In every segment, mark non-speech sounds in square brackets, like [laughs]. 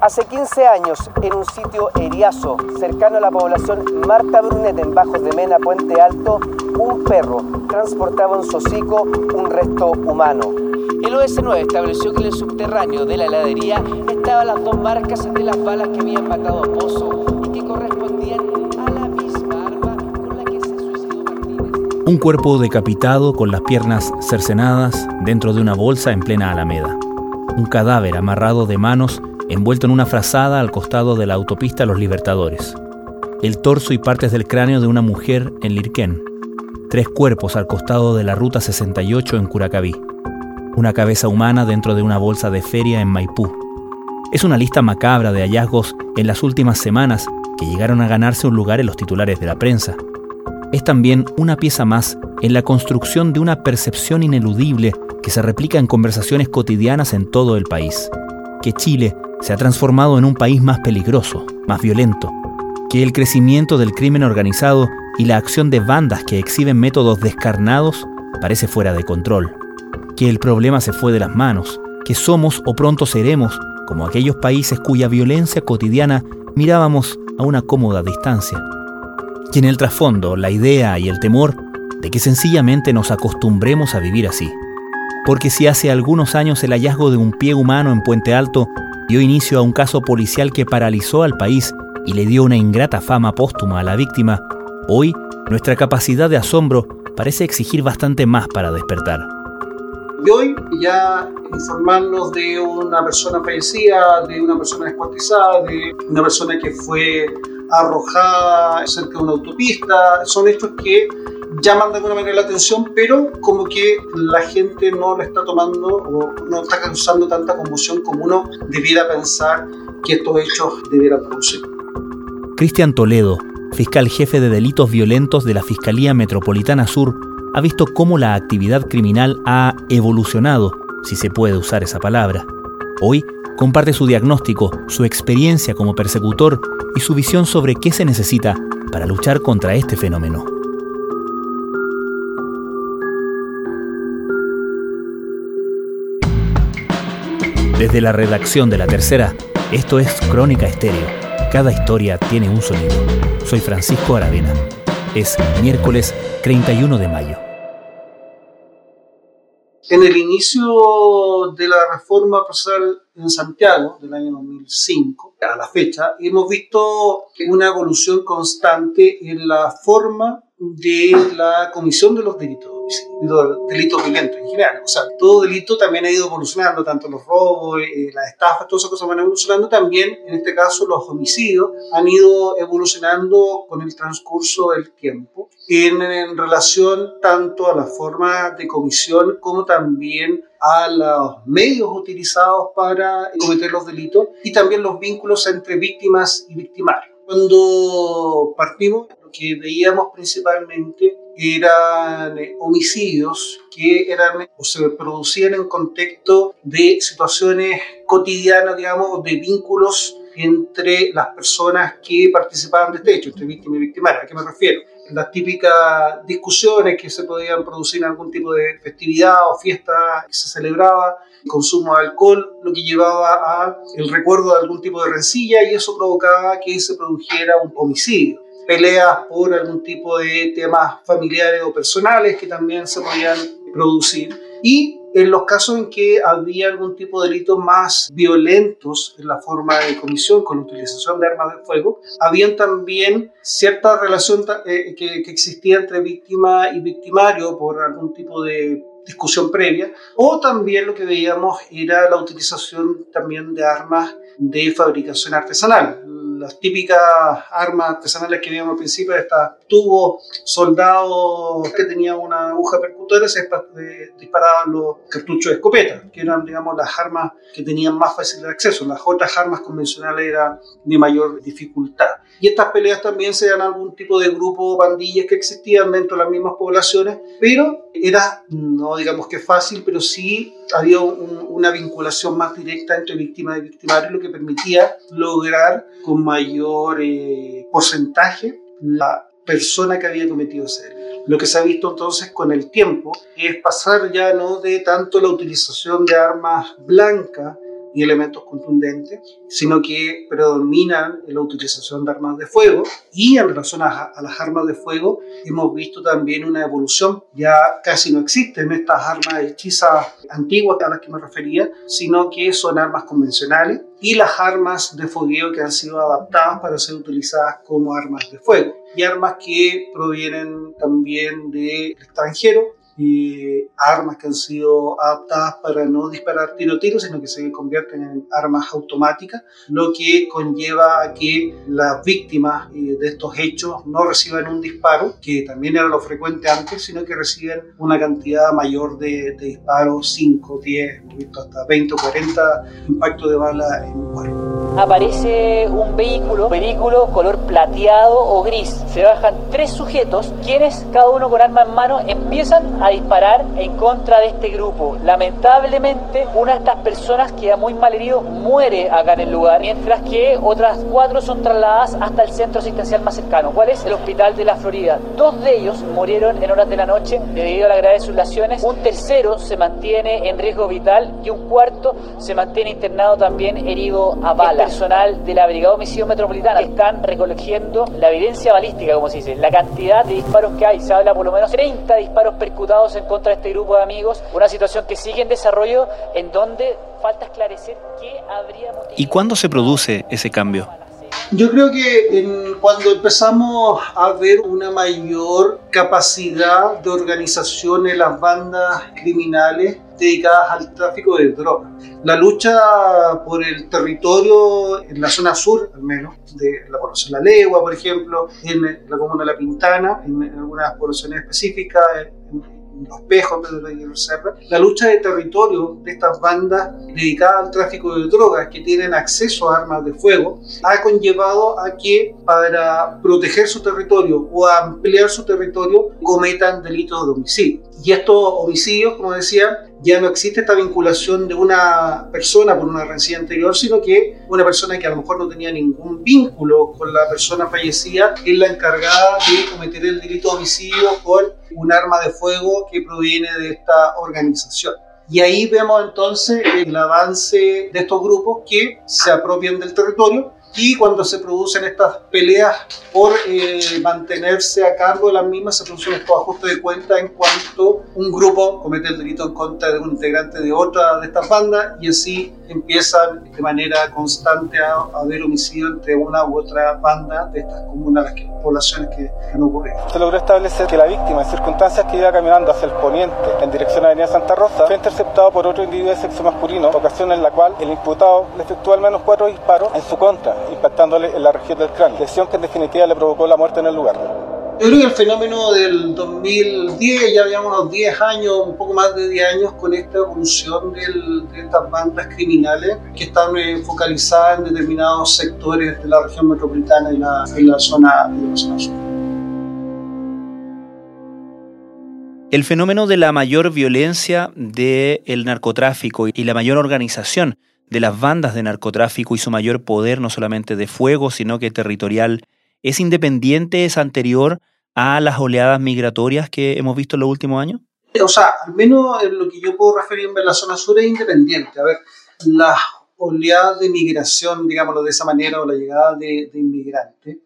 Hace 15 años, en un sitio eriazo, cercano a la población Marta Brunet, en Bajos de Mena, Puente Alto, un perro transportaba en su hocico un resto humano. El OS9 estableció que en el subterráneo de la heladería estaban las dos marcas de las balas que habían matado a Pozo y que correspondían a la misma arma con la que se suicidó Martínez. Un cuerpo decapitado con las piernas cercenadas dentro de una bolsa en plena alameda. Un cadáver amarrado de manos envuelto en una frazada al costado de la autopista Los Libertadores. El torso y partes del cráneo de una mujer en Lirquén. Tres cuerpos al costado de la Ruta 68 en Curacaví. Una cabeza humana dentro de una bolsa de feria en Maipú. Es una lista macabra de hallazgos en las últimas semanas que llegaron a ganarse un lugar en los titulares de la prensa. Es también una pieza más en la construcción de una percepción ineludible que se replica en conversaciones cotidianas en todo el país. Que Chile se ha transformado en un país más peligroso, más violento, que el crecimiento del crimen organizado y la acción de bandas que exhiben métodos descarnados parece fuera de control, que el problema se fue de las manos, que somos o pronto seremos como aquellos países cuya violencia cotidiana mirábamos a una cómoda distancia, y en el trasfondo la idea y el temor de que sencillamente nos acostumbremos a vivir así. Porque si hace algunos años el hallazgo de un pie humano en Puente Alto dio inicio a un caso policial que paralizó al país y le dio una ingrata fama póstuma a la víctima, hoy nuestra capacidad de asombro parece exigir bastante más para despertar. Y hoy ya informarnos de una persona fallecida, de una persona descuartizada, de una persona que fue arrojada cerca de una autopista, son hechos que llaman de alguna manera la atención, pero como que la gente no lo está tomando o no está causando tanta conmoción como uno debiera pensar que estos hechos debieran producir. Cristian Toledo, fiscal jefe de delitos violentos de la Fiscalía Metropolitana Sur, ha visto cómo la actividad criminal ha evolucionado, si se puede usar esa palabra. Hoy comparte su diagnóstico, su experiencia como persecutor y su visión sobre qué se necesita para luchar contra este fenómeno. Desde la redacción de La Tercera, esto es Crónica Estéreo. Cada historia tiene un sonido. Soy Francisco Aravena. Es miércoles 31 de mayo. En el inicio de la reforma procesal en Santiago del año 2005 a la fecha, hemos visto una evolución constante en la forma de la comisión de los delitos delitos violentos en general. O sea, todo delito también ha ido evolucionando, tanto los robos, eh, las estafas, todas esas cosas van evolucionando. También, en este caso, los homicidios han ido evolucionando con el transcurso del tiempo en, en relación tanto a la forma de comisión como también a los medios utilizados para cometer los delitos y también los vínculos entre víctimas y victimarios. Cuando partimos, lo que veíamos principalmente eran eh, homicidios que eran o se producían en contexto de situaciones cotidianas, digamos, de vínculos entre las personas que participaban de este hecho, entre víctima y victimario. ¿A qué me refiero? Las típicas discusiones que se podían producir en algún tipo de festividad o fiesta que se celebraba, consumo de alcohol, lo que llevaba a el recuerdo de algún tipo de rencilla y eso provocaba que se produjera un homicidio peleas por algún tipo de temas familiares o personales que también se podían producir. Y en los casos en que había algún tipo de delitos más violentos en la forma de comisión con utilización de armas de fuego, habían también cierta relación eh, que existía entre víctima y victimario por algún tipo de discusión previa, o también lo que veíamos era la utilización también de armas de fabricación artesanal las típicas armas artesanales que vimos al principio, estas tubos soldados que tenían una aguja percutora, se disparaban los cartuchos de escopeta, que eran, digamos, las armas que tenían más fácil de acceso. Las otras armas convencionales eran de mayor dificultad. Y estas peleas también se dan algún tipo de grupo, bandillas que existían dentro de las mismas poblaciones, pero era, no digamos que fácil, pero sí había una vinculación más directa entre víctima y victimario, lo que permitía lograr con mayor eh, porcentaje la persona que había cometido delito. Lo que se ha visto entonces con el tiempo es pasar ya no de tanto la utilización de armas blancas ni elementos contundentes, sino que predominan en la utilización de armas de fuego y en relación a, las armas de fuego hemos visto también una evolución, ya casi no existen estas armas hechizas antiguas a las que me refería, sino que son armas convencionales y las armas de fogueo que han sido adaptadas para ser utilizadas como armas de fuego. Y armas que provienen también del extranjero y armas que han sido adaptadas para no disparar tiro tiro, sino que se convierten en armas automáticas, lo que conlleva a que las víctimas eh, de estos hechos no reciban un disparo, que también era lo frecuente antes, sino que reciben una cantidad mayor de, disparos, 5, 10, hasta 20 o 40 impactos de bala en un cuerpo. Aparece un vehículo, vehículo color plateado o gris. Se bajan tres sujetos, quienes, cada uno con arma en mano, empiezan a disparar en contra de este grupo. Lamentablemente, una de estas personas queda muy mal herido, muere acá en el lugar, mientras que otras cuatro son trasladadas hasta el centro asistencial más cercano, ¿cuál es? El Hospital de la Florida. Dos de ellos murieron en horas de la noche debido a la gravedad de sus lesiones, un tercero se mantiene en riesgo vital y un cuarto se mantiene internado también herido a bala. Personal de la Brigada Homicidio Metropolitana están recogiendo la evidencia balística, como se dice, la cantidad de disparos que hay. Se habla por lo menos 30 disparos percutados en contra de este grupo de amigos, una situación que sigue en desarrollo en donde falta esclarecer qué habría ¿Y cuándo se produce ese cambio? Yo creo que cuando empezamos a ver una mayor capacidad de organización en las bandas criminales dedicadas al tráfico de drogas. La lucha por el territorio en la zona sur, al menos, de la población La Legua, por ejemplo, en la comuna de La Pintana, en, algunas poblaciones específicas, en, los Pejos, la lucha de territorio de estas bandas dedicadas al tráfico de drogas que tienen acceso a armas de fuego ha conllevado a que para proteger su territorio o ampliar su territorio cometan delitos de homicidio. Y estos homicidios, como decía, ya no existe esta vinculación de una persona por una rencilla anterior, sino que una persona que a lo mejor no tenía ningún vínculo con la persona fallecida es la encargada de cometer el delito de homicidio con un arma de fuego que proviene de esta organización. Y ahí vemos entonces el avance de estos grupos que se apropian del territorio y cuando se producen estas peleas por eh, mantenerse a cargo de las mismas, se producen estos ajustes de cuenta en cuanto un grupo comete el delito en contra de un integrante de otra de estas bandas y así empiezan de manera constante a, haber homicidio entre una u otra banda de estas comunas, las poblaciones que, han ocurrido. Se logró establecer que la víctima, en circunstancias que iba caminando hacia el poniente en dirección a Avenida Santa Rosa, fue interceptado por otro individuo de sexo masculino, ocasión en la cual el imputado le efectuó al menos cuatro disparos en su contra impactándole en la región del cráneo, lesión que en definitiva le provocó la muerte en el lugar. Yo creo que el fenómeno del 2010, ya habíamos unos 10 años, un poco más de 10 años con esta evolución de estas bandas criminales que están eh, focalizadas en determinados sectores de la región metropolitana y la, en la zona, de la zona sur. El fenómeno de la mayor violencia del narcotráfico y la mayor organización de las bandas de narcotráfico y su mayor poder, no solamente de fuego, sino que territorial, es independiente, es anterior a las oleadas migratorias que hemos visto en los últimos años? O sea, al menos en lo que yo puedo referirme en la zona sur es independiente. A ver, las oleadas de migración, digámoslo de esa manera, o la llegada de, de inmigrantes,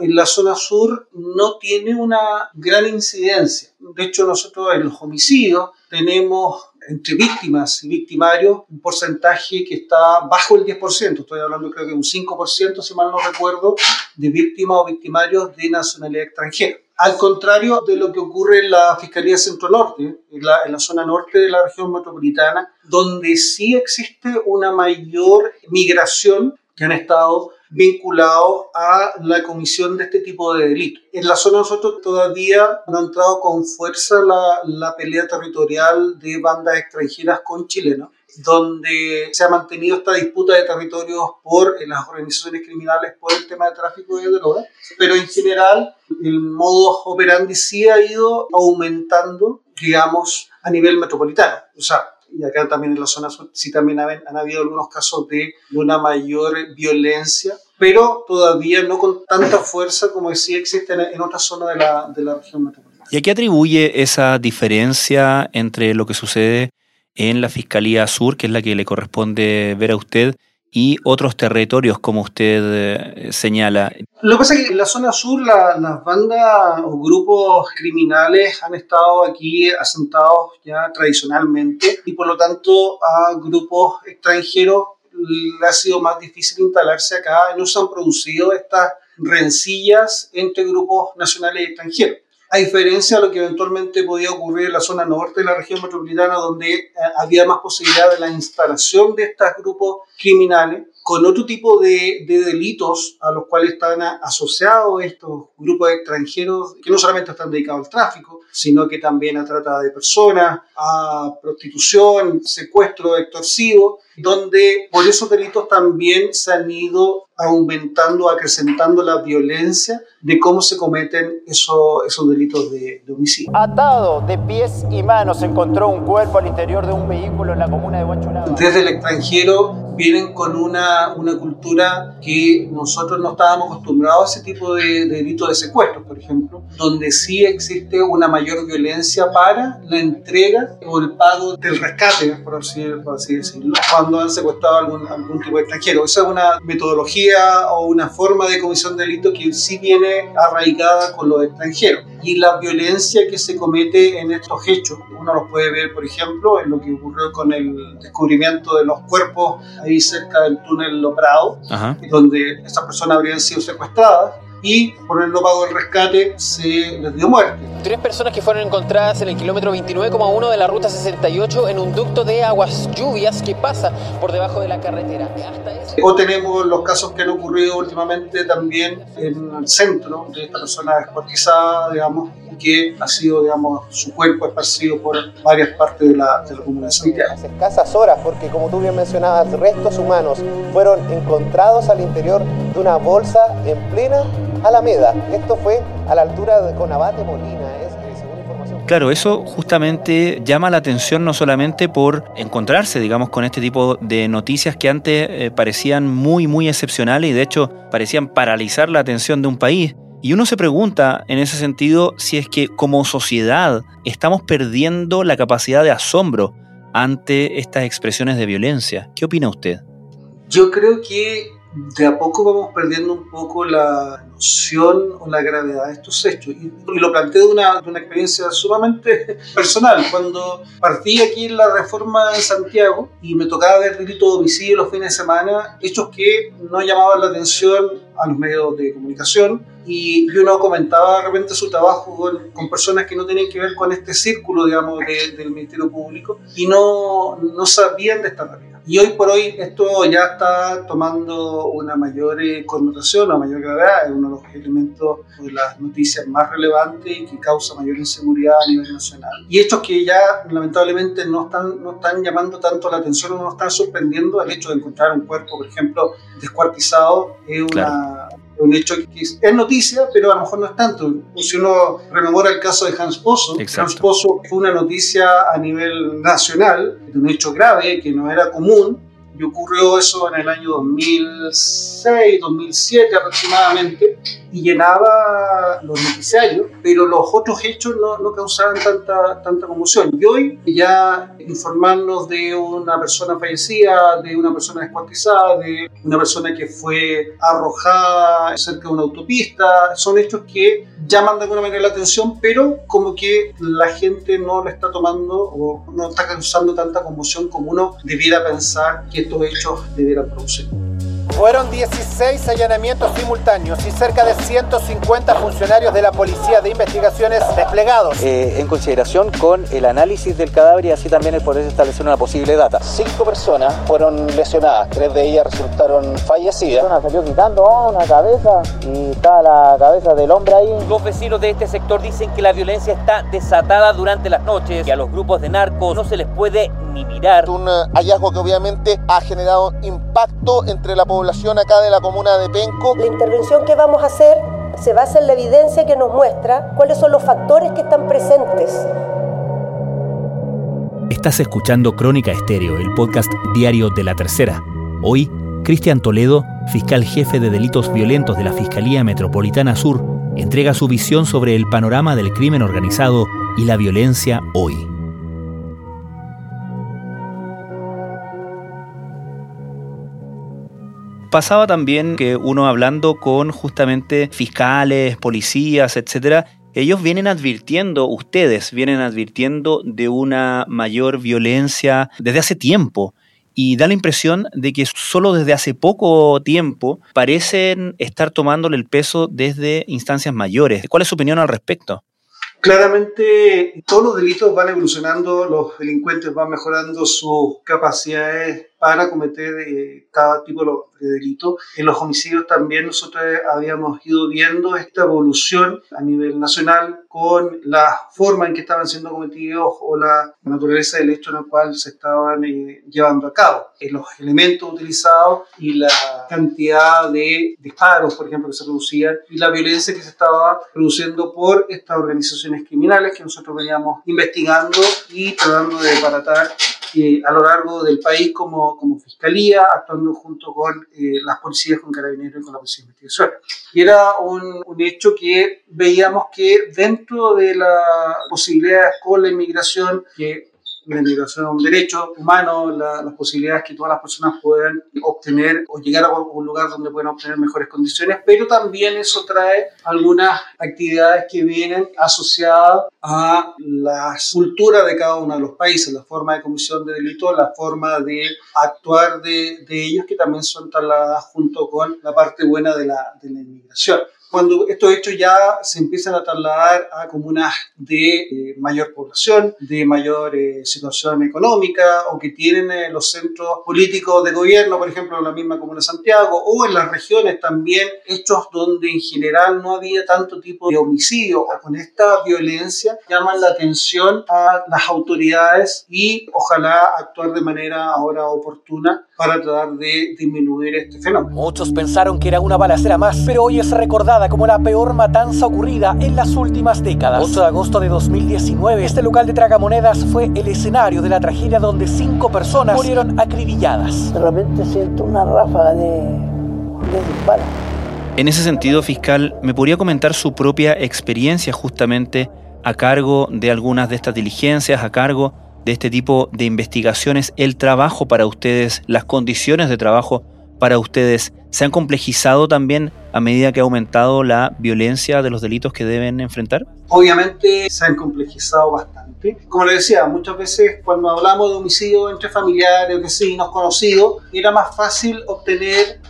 en la zona sur no tiene una gran incidencia. De hecho, nosotros en los homicidios tenemos entre víctimas y victimarios un porcentaje que está bajo el 10%, estoy hablando creo que un 5%, si mal no recuerdo, de víctimas o victimarios de nacionalidad extranjera. Al contrario de lo que ocurre en la Fiscalía Centro Norte, en la, en la zona norte de la región metropolitana, donde sí existe una mayor migración que han estado vinculados a la comisión de este tipo de delitos. En la zona nosotros todavía no ha entrado con fuerza la, la pelea territorial de bandas extranjeras con chilenos donde se ha mantenido esta disputa de territorios por las organizaciones criminales por el tema de tráfico de drogas, pero en general el modo operandi sí ha ido aumentando, digamos, a nivel metropolitano. O sea, y acá también en la zona sur sí también han, habido algunos casos de, una mayor violencia, pero todavía no con tanta fuerza como sí existe en, otras zonas de la, de la región metropolitana. ¿Y a qué atribuye esa diferencia entre lo que sucede en la Fiscalía Sur, que es la que le corresponde ver a usted, y otros territorios, como usted eh, señala. Lo que pasa es que en la zona sur las bandas o grupos criminales han estado aquí asentados ya tradicionalmente y por lo tanto a grupos extranjeros le ha sido más difícil instalarse acá no se han producido estas rencillas entre grupos nacionales y extranjeros a diferencia de lo que eventualmente podía ocurrir en la zona norte de la región metropolitana, donde eh, había más posibilidad de la instalación de estos grupos criminales con otro tipo de, delitos a los cuales están asociados estos grupos extranjeros que no solamente están dedicados al tráfico, sino que también a trata de personas, a prostitución, secuestro extorsivo, donde por esos delitos también se han ido aumentando, acrecentando la violencia de cómo se cometen esos, esos delitos de, de, homicidio. Atado de pies y manos encontró un cuerpo al interior de un vehículo en la comuna de Huachuraba. Desde el extranjero vienen con una, una, cultura que nosotros no estábamos acostumbrados a ese tipo de, delitos de secuestro, por ejemplo, donde sí existe una mayor violencia para la entrega o el pago del rescate, por así, por así decirlo, cuando han secuestrado algún, algún tipo de extranjero. Esa es una metodología o una forma de comisión de delito que sí viene arraigada con los extranjeros. Y la violencia que se comete en estos hechos, uno los puede ver, por ejemplo, en lo que ocurrió con el descubrimiento de los cuerpos ahí cerca del túnel Loprado, donde estas personas habrían sido secuestradas y por el no pago del rescate se les dio muerte. Tres personas que fueron encontradas en el kilómetro 29,1 de la ruta 68 en un ducto de aguas lluvias que pasa por debajo de la carretera. O tenemos los casos que han ocurrido últimamente también en el centro de esta persona descuartizada, digamos, que ha sido, digamos, su cuerpo esparcido por varias partes de la, de la comuna de Santiago. Las escasas horas, porque como tú bien mencionabas, restos humanos fueron encontrados al interior de una bolsa en plena Alameda. Esto fue a la altura de Conabate Molina. Claro, eso justamente llama la atención no solamente por encontrarse, digamos, con este tipo de noticias que antes eh, parecían muy, muy excepcionales y de hecho parecían paralizar la atención de un país. Y uno se pregunta en ese sentido si es que como sociedad estamos perdiendo la capacidad de asombro ante estas expresiones de violencia. ¿Qué opina usted? Yo creo que de a poco vamos perdiendo un poco la noción o la gravedad de estos hechos. Y, lo planteo de una, de experiencia sumamente [laughs] personal. Cuando partí aquí en la reforma en Santiago y me tocaba ver delito de homicidio los fines de semana, hechos que no llamaban la atención a los medios de comunicación y uno comentaba de repente su trabajo con, personas que no tenían que ver con este círculo, digamos, del Ministerio Público y no, no sabían de esta realidad. Y hoy por hoy esto ya está tomando una mayor eh, connotación, una mayor gravedad, es uno de los elementos de las noticias más relevantes y que causa mayor inseguridad a nivel nacional. Y hechos que ya lamentablemente no están, no están llamando tanto la atención o no están sorprendiendo, el hecho de encontrar un cuerpo, por ejemplo, descuartizado, es una un hecho que es noticia, pero a lo mejor no es tanto. Si uno rememora el caso de Hans Pozo, Hans Pozo fue una noticia a nivel nacional, de un hecho grave que no era común, y ocurrió eso en el año 2006, 2007 aproximadamente, y llenaba los noticiarios, pero los otros hechos no, no causaban tanta, tanta conmoción. Y hoy ya informarnos de una persona fallecida, de una persona descuartizada, de una persona que fue arrojada cerca de una autopista, son hechos que llaman de alguna manera la atención, pero como que la gente no lo está tomando o no está causando tanta conmoción como uno debiera pensar que estos hechos debieran producir. Fueron 16 allanamientos simultáneos y cerca de 150 funcionarios de la Policía de Investigaciones desplegados. Eh, en consideración con el análisis del cadáver y así también el poder establecer una posible data. Cinco personas fueron lesionadas, tres de ellas resultaron fallecidas. Una salió quitando una cabeza y está la cabeza del hombre ahí. Los vecinos de este sector dicen que la violencia está desatada durante las noches y a los grupos de narcos no se les puede ni mirar. Un hallazgo que obviamente ha generado impacto entre la población acá de la comuna de Penco. La intervención que vamos a hacer se basa en la evidencia que nos muestra cuáles son los factores que están presentes. Estás escuchando Crónica Estéreo, el podcast diario de la tercera. Hoy, Cristian Toledo, fiscal jefe de delitos violentos de la Fiscalía Metropolitana Sur, entrega su visión sobre el panorama del crimen organizado y la violencia hoy. Pasaba también que uno hablando con justamente fiscales, policías, etcétera, ellos vienen advirtiendo, ustedes vienen advirtiendo de una mayor violencia desde hace tiempo. Y da la impresión de que solo desde hace poco tiempo parecen estar tomándole el peso desde instancias mayores. ¿Cuál es su opinión al respecto? Claramente todos los delitos van evolucionando, los delincuentes van mejorando sus capacidades para cometer eh, cada tipo de delito. En los homicidios también nosotros habíamos ido viendo esta evolución a nivel nacional con la forma en que estaban siendo cometidos o la naturaleza del hecho en el cual se estaban eh, llevando a cabo. En los elementos utilizados y la cantidad de disparos, por ejemplo, que se producían y la violencia que se estaba produciendo por estas organizaciones criminales que nosotros veníamos investigando y tratando de baratar eh, a lo largo del país como, como fiscalía, actuando junto con eh, las policías, con carabineros y con la policía de investigación. Y era un, un hecho que veíamos que dentro de las posibilidades con la inmigración, que la inmigración es un derecho humano, las posibilidades que todas las personas puedan obtener o llegar a un lugar donde puedan obtener mejores condiciones, pero también eso trae algunas actividades que vienen asociadas a la cultura de cada uno de los países, la forma de comisión de delitos, la forma de actuar de, de ellos que también son trasladadas junto con la parte buena de la, de la inmigración cuando estos hechos ya se empiezan a trasladar a comunas de eh, mayor población, de mayor eh, situación económica o que tienen eh, los centros políticos de gobierno, por ejemplo, en la misma comuna de Santiago o en las regiones también, hechos donde en general no había tanto tipo de homicidio o con esta violencia, llaman la atención a las autoridades y ojalá actuar de manera ahora oportuna para tratar de disminuir este fenómeno. Muchos pensaron que era una balacera más, pero hoy es como la peor matanza ocurrida en las últimas décadas. 8 de agosto de 2019, este local de tragamonedas fue el escenario de la tragedia donde cinco personas murieron acribilladas. De repente siento una ráfaga de, de disparos. En ese sentido, fiscal, ¿me podría comentar su propia experiencia justamente a cargo de algunas de estas diligencias, a cargo de este tipo de investigaciones, el trabajo para ustedes, las condiciones de trabajo para ustedes, se han complejizado también a medida que ha aumentado la violencia de los delitos que deben enfrentar? Obviamente se han complejizado bastante. Como le decía, muchas veces cuando hablamos de homicidio entre familiares, vecinos, conocidos, era más fácil obtener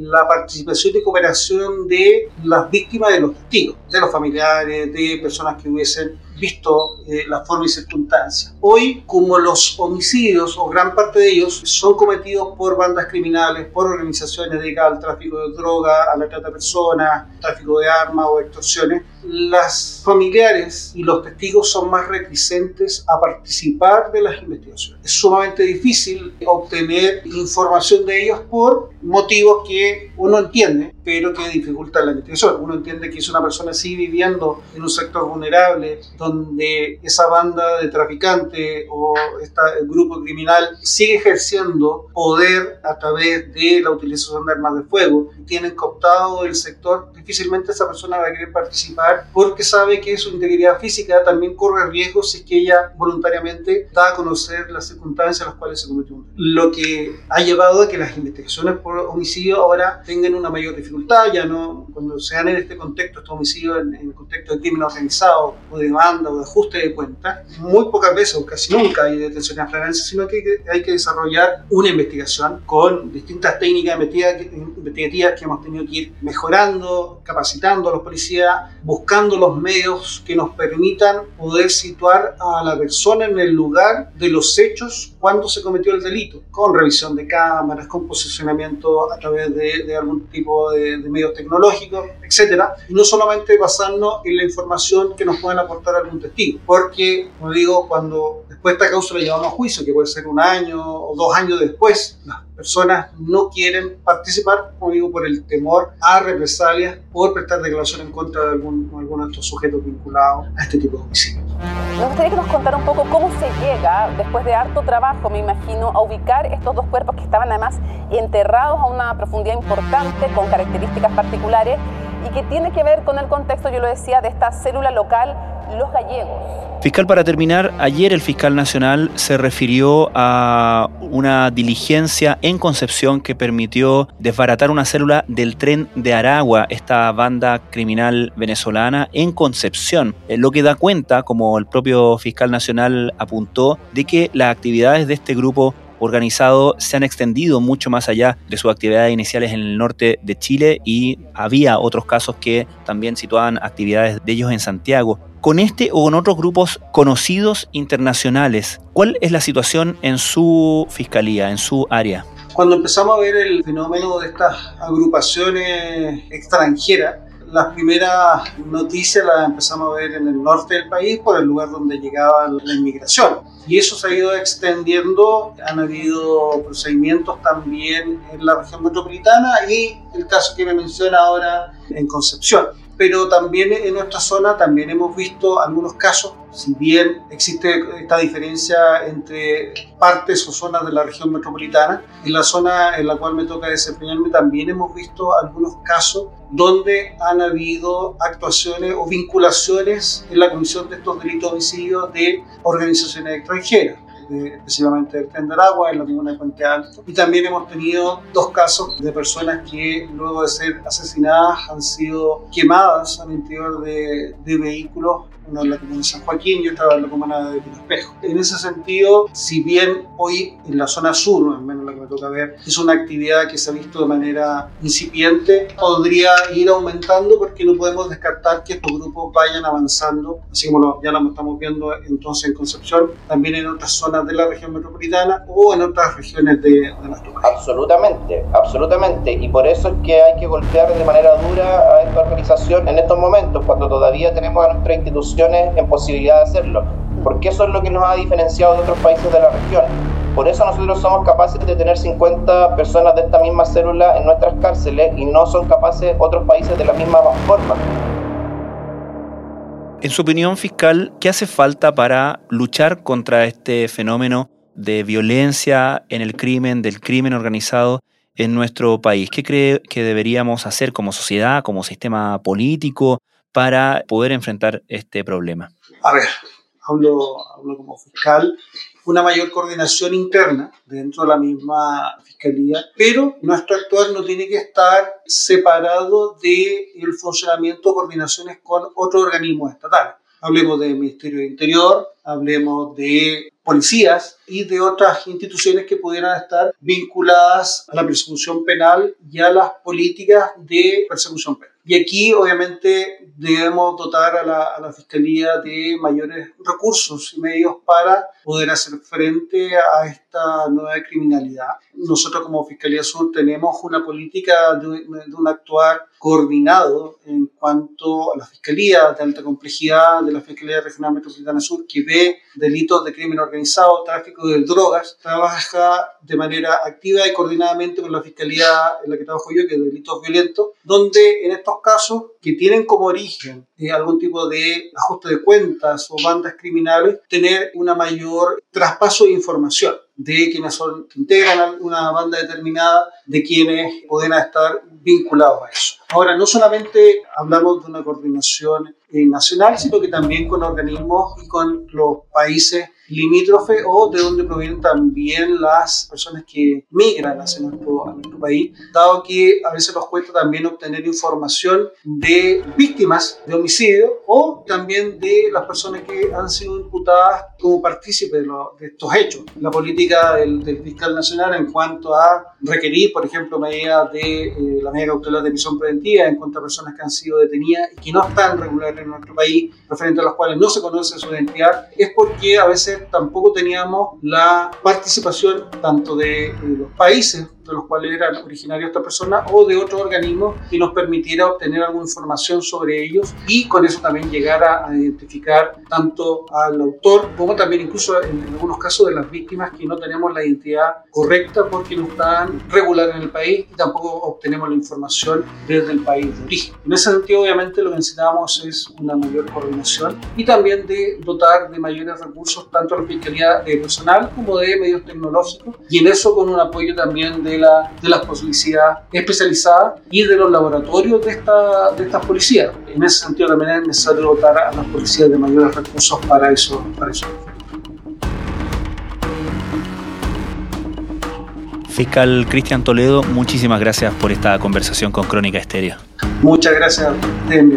la participación y cooperación de las víctimas de los testigos, de los familiares, de personas que hubiesen visto eh, la forma y circunstancia. Hoy, como los homicidios, o gran parte de ellos, son cometidos por bandas criminales, por organizaciones dedicadas al tráfico de droga, a la trata de personas, tráfico de armas o extorsiones, las familiares y los testigos son más reticentes a participar de las investigaciones. Es sumamente difícil obtener información de ellos por motivos que uno entiende, pero que dificultan la investigación. Uno entiende que es una persona así viviendo en un sector vulnerable, donde esa banda de traficantes o este grupo criminal sigue ejerciendo poder a través de la utilización de armas de fuego tienen cooptado el sector, difícilmente esa persona va a querer participar porque sabe que su integridad física también corre riesgos si es que ella voluntariamente da a conocer las circunstancias en las cuales se cometió un delito. Lo que ha llevado a que las investigaciones por homicidio ahora tengan una mayor dificultad, ya no cuando se dan en este contexto, estos homicidios en, en el contexto de crimen organizado o de banda o de ajuste de cuentas, muy pocas veces o casi nunca hay detenciones a flagrancia, sino que hay que desarrollar una investigación con distintas técnicas investigativas que hemos tenido que ir mejorando, capacitando a los policías, buscando los medios que nos permitan poder situar a la persona en el lugar de los hechos cuando se cometió el delito, con revisión de cámaras, con posicionamiento a través de, de algún tipo de, de, medios tecnológicos, etcétera, no solamente basarnos en la información que nos pueden aportar algún testigo, porque, como digo, cuando después esta causa la llevamos a juicio, que puede ser un año o dos años después, las personas no quieren participar, como digo, por el temor a represalias por prestar declaración en contra de algún, alguno de estos sujetos vinculados a este tipo de homicidios. Me gustaría que nos contara un poco cómo se llega, después de harto trabajo, me imagino, a ubicar estos dos cuerpos que estaban además enterrados a una profundidad importante, con características particulares, y que tiene que ver con el contexto, yo lo decía, de esta célula local los gallegos. Fiscal, para terminar, ayer el fiscal nacional se refirió a una diligencia en Concepción que permitió desbaratar una célula del tren de Aragua, esta banda criminal venezolana, en Concepción, eh, lo que da cuenta, como el propio fiscal nacional apuntó, de que las actividades de este grupo organizado se han extendido mucho más allá de sus actividades iniciales en el norte de Chile y había otros casos que también situaban actividades de ellos en Santiago. Con este o con otros grupos conocidos internacionales, ¿cuál es la situación en su fiscalía, en su área? Cuando empezamos a ver el fenómeno de estas agrupaciones extranjeras, las primeras noticias las empezamos a ver en el norte del país por el lugar donde llegaba la inmigración. Y eso se ha ido extendiendo, han habido procedimientos también en la región metropolitana y el caso que me menciona ahora en Concepción pero también en nuestra zona también hemos visto algunos casos, si bien existe esta diferencia entre partes o zonas de la región metropolitana, en la zona en la cual me toca desempeñarme también hemos visto algunos casos donde han habido actuaciones o vinculaciones en la comisión de estos delitos de homicidio de organizaciones extranjeras específicamente del Tren de Aragua, en la comuna de Puente Alto. Y también hemos tenido dos casos de personas que luego de ser asesinadas han sido quemadas al interior de, de vehículos una en la comuna de San Joaquín y otra en la comuna de Espejo. En ese sentido, si bien hoy en la zona sur, al menos la que me toca ver, es una actividad que se ha visto de manera incipiente, podría ir aumentando porque no podemos descartar que estos grupos vayan avanzando, así como ya lo estamos viendo entonces en Concepción, también en otras zonas de la región metropolitana o en otras regiones de, de nuestro país. Absolutamente, absolutamente. Y por eso es que hay que golpear de manera dura a esta organización en estos momentos, cuando todavía tenemos a nuestra institución en posibilidad de hacerlo, porque eso es lo que nos ha diferenciado de otros países de la región. Por eso nosotros somos capaces de tener 50 personas de esta misma célula en nuestras cárceles y no son capaces otros países de la misma forma. En su opinión fiscal, ¿qué hace falta para luchar contra este fenómeno de violencia en el crimen, del crimen organizado en nuestro país? ¿Qué cree que deberíamos hacer como sociedad, como sistema político, para poder enfrentar este problema? A ver, hablo, hablo como fiscal, una mayor coordinación interna dentro de la misma fiscalía, pero nuestro actuar no tiene que estar separado del funcionamiento de coordinaciones con otros organismos estatales. Hablemos del Ministerio de Interior, hablemos de policías y de otras instituciones que pudieran estar vinculadas a la persecución penal y a las políticas de persecución penal. Y aquí, obviamente, debemos dotar a la, a la, Fiscalía de mayores recursos y medios para poder hacer frente a esta nueva criminalidad. Nosotros como Fiscalía Sur tenemos una política de, de un actuar coordinado en cuanto a la Fiscalía de alta complejidad de la Fiscalía Regional Metropolitana Sur, que ve delitos de crimen organizado, tráfico de drogas, trabaja de manera activa y coordinadamente con la Fiscalía en la que trabajo yo, que es delitos violentos, donde en estos casos que tienen como origen eh, algún tipo de ajuste de cuentas o bandas criminales, tener una mayor traspaso de información de quienes son, integran una banda determinada, de quienes pueden estar vinculados a eso. Ahora, no solamente hablamos de una coordinación eh, nacional, sino que también con organismos y con los países limítrofe o de donde provienen también las personas que migran hacia nuestro, a nuestro país, dado que a veces nos cuesta también obtener información de víctimas de homicidio o también de las personas que han sido imputadas como partícipes de, de, estos hechos. La política del, del, fiscal nacional en cuanto a requerir, por ejemplo, medidas de eh, la medida cautelar de prisión preventiva en contra de personas que han sido detenidas y que no están regulares en nuestro país, referente a las cuales no se conoce su identidad, es porque a veces tampoco teníamos la participación tanto de, los países de los cuales eran originarios esta persona o de otro organismo que nos permitiera obtener alguna información sobre ellos y con eso también llegar a, a identificar tanto al autor como también incluso en, en, algunos casos de las víctimas que no tenemos la identidad correcta porque no están regular en el país y tampoco obtenemos la información desde el país de origen. En ese sentido, obviamente, lo que necesitamos es una mayor coordinación y también de dotar de mayores recursos tanto a la Fiscalía de personal como de medios tecnológicos y en eso con un apoyo también de de la, de la policía especializada y de los laboratorios de, esta, de estas policías. En ese sentido también es necesario dotar a las policías de mayores recursos para eso. Para eso. Fiscal Cristian Toledo, muchísimas gracias por esta conversación con Crónica Estéreo. Muchas gracias. Bien,